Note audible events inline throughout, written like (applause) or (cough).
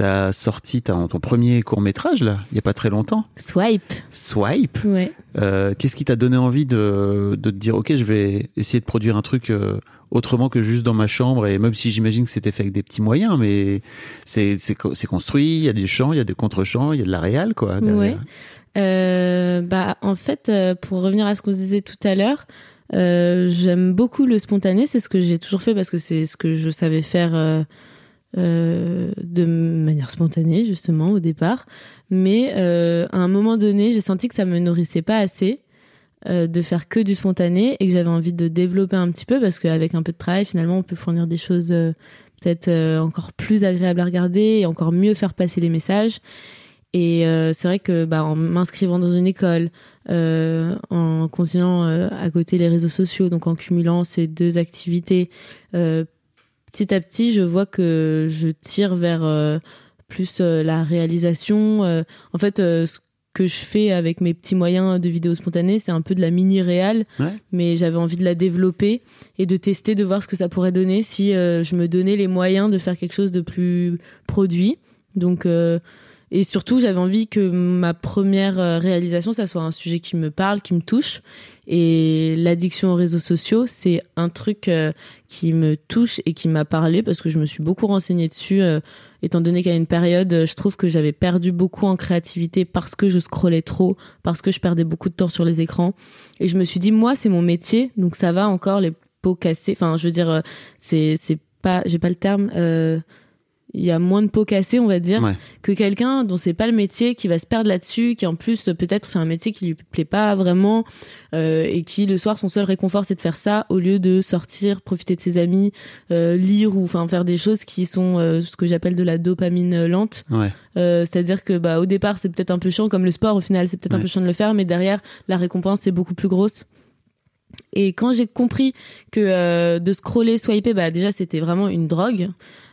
T'as sorti ton premier court métrage là, il y a pas très longtemps. Swipe. Swipe. Ouais. Euh, Qu'est-ce qui t'a donné envie de, de te dire ok, je vais essayer de produire un truc euh, autrement que juste dans ma chambre et même si j'imagine que c'était fait avec des petits moyens, mais c'est c'est co- c'est construit, il y a des chants, il y a des contre-chants, il y a de la réal quoi. derrière. Ouais. Euh, bah en fait, pour revenir à ce qu'on disait tout à l'heure, euh, j'aime beaucoup le spontané. C'est ce que j'ai toujours fait parce que c'est ce que je savais faire euh, de manière spontanée justement au départ. Mais euh, à un moment donné, j'ai senti que ça me nourrissait pas assez. euh, de faire que du spontané et que j'avais envie de développer un petit peu parce qu'avec un peu de travail finalement on peut fournir des choses peut-être encore plus agréables à regarder et encore mieux faire passer les messages et c'est vrai que bah, en m'inscrivant dans une école, en continuant à côté les réseaux sociaux, donc en cumulant ces deux activités, petit à petit, je vois que je tire vers euh, plus euh, la réalisation. Euh, en fait, ce que je fais avec mes petits moyens de vidéo spontanée, c'est un peu de la mini réal, Ouais. mais j'avais envie de la développer et de tester, de voir ce que ça pourrait donner si je me donnais les moyens de faire quelque chose de plus produit. Donc euh, et surtout, j'avais envie que ma première euh, réalisation, ça soit un sujet qui me parle, qui me touche. Et l'addiction aux réseaux sociaux, c'est un truc euh, qui me touche et qui m'a parlé parce que je me suis beaucoup renseignée dessus, euh, étant donné qu'à une période, je trouve que j'avais perdu beaucoup en créativité parce que je scrollais trop, parce que je perdais beaucoup de temps sur les écrans. Et je me suis dit, moi, c'est mon métier, donc ça va encore les pots cassés. Enfin, je veux dire, c'est pas, j'ai pas le terme. Il y a moins de pots cassés, on va dire Ouais. que quelqu'un dont c'est pas le métier qui va se perdre là-dessus, qui en plus peut-être fait un métier qui lui plaît pas vraiment euh, et qui le soir son seul réconfort c'est de faire ça au lieu de sortir, profiter de ses amis, euh, lire ou enfin faire des choses qui sont euh, ce que j'appelle de la dopamine lente. Ouais. Euh, C'est-à-dire que bah au départ c'est peut-être un peu chiant comme le sport au final c'est peut-être un peu chiant de le faire mais derrière la récompense c'est beaucoup plus grosse. Et quand j'ai compris que euh, de scroller, swiper, bah déjà c'était vraiment une drogue.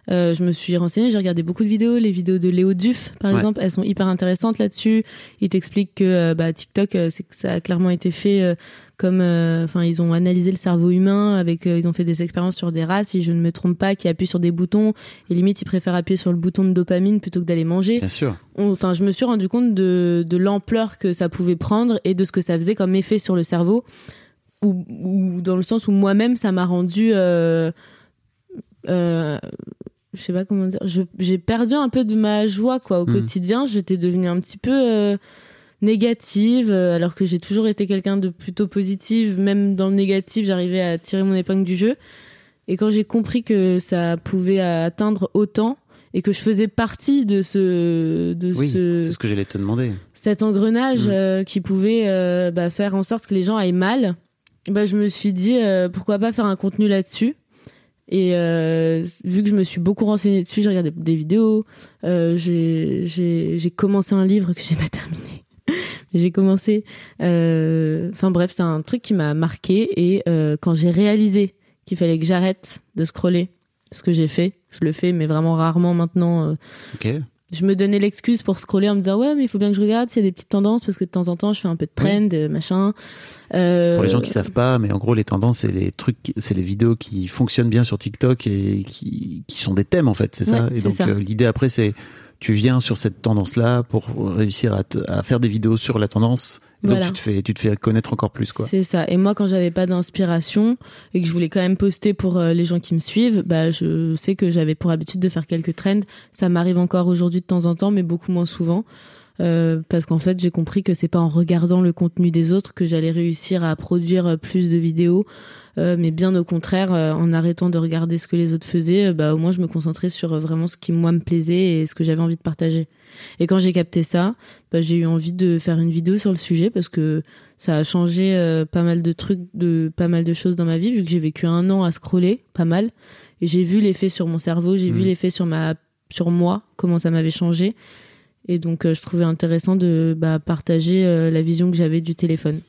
Euh, je me suis renseignée, j'ai regardé beaucoup de vidéos, les vidéos de Léo Duff par Ouais. exemple, elles sont hyper intéressantes là-dessus. Il t'explique que euh, bah, TikTok, euh, c'est que ça a clairement été fait comme, enfin ils ont analysé le cerveau humain avec, ils ont fait des expériences sur des rats, si je ne me trompe pas, qui appuient sur des boutons et limite ils préfèrent appuyer sur le bouton de dopamine plutôt que d'aller manger Bien sûr. enfin, je me suis rendu compte de, de l'ampleur que ça pouvait prendre et de ce que ça faisait comme effet sur le cerveau, ou, ou dans le sens où moi-même, ça m'a rendu, euh, euh, je sais pas comment dire, j'ai perdu un peu de ma joie quoi au Mhm. quotidien. J'étais devenue un petit peu euh, négative, euh, alors que j'ai toujours été quelqu'un de plutôt positive. Même dans le négatif, j'arrivais à tirer mon épingle du jeu. Et quand j'ai compris que ça pouvait atteindre autant et que je faisais partie de ce de Oui. ce C'est ce que j'allais te demander. cet engrenage Mm. euh, qui pouvait euh, bah, faire en sorte que les gens aillent mal, bah, je me suis dit pourquoi pas faire un contenu là-dessus. Et euh, vu que je me suis beaucoup renseignée dessus, j'ai regardé des vidéos, euh, j'ai commencé un livre que j'ai pas terminé. (laughs) j'ai commencé. euh, Enfin bref, c'est un truc qui m'a marqué. Et euh, quand j'ai réalisé qu'il fallait que j'arrête de scroller, ce que j'ai fait, je le fais, mais vraiment rarement maintenant. euh, Ok. Je me donnais l'excuse pour scroller en me disant ouais mais il faut bien que je regarde s'il y a des petites tendances parce que de temps en temps je fais un peu de trend euh, machin. Euh, Pour les gens qui savent pas, mais en gros, les tendances, c'est les trucs, c'est les vidéos qui fonctionnent bien sur TikTok et qui, qui sont des thèmes, en fait, c'est ça. Et donc, euh, l'idée après, c'est, tu viens sur cette tendance-là pour réussir à, te- à faire des vidéos sur la tendance. Et Voilà. donc, tu te fais, tu te fais connaître encore plus, quoi. c'est ça et moi quand j'avais pas d'inspiration et que je voulais quand même poster pour euh, les gens qui me suivent bah je sais que j'avais pour habitude de faire quelques trends ça m'arrive encore aujourd'hui de temps en temps mais beaucoup moins souvent Euh, parce qu'en fait, j'ai compris que c'est pas en regardant le contenu des autres que j'allais réussir à produire plus de vidéos, euh, mais bien au contraire, euh, en arrêtant de regarder ce que les autres faisaient, bah au moins je me concentrais sur vraiment ce qui moi me plaisait et ce que j'avais envie de partager. Et quand j'ai capté ça, bah, j'ai eu envie de faire une vidéo sur le sujet parce que ça a changé pas mal de trucs, de pas mal de choses dans ma vie vu que j'ai vécu un an à scroller, pas mal, et j'ai vu l'effet sur mon cerveau, j'ai vu mmh. l'effet sur ma sur moi, comment ça m'avait changé. Et donc, euh, je trouvais intéressant de bah, partager euh, la vision que j'avais du téléphone.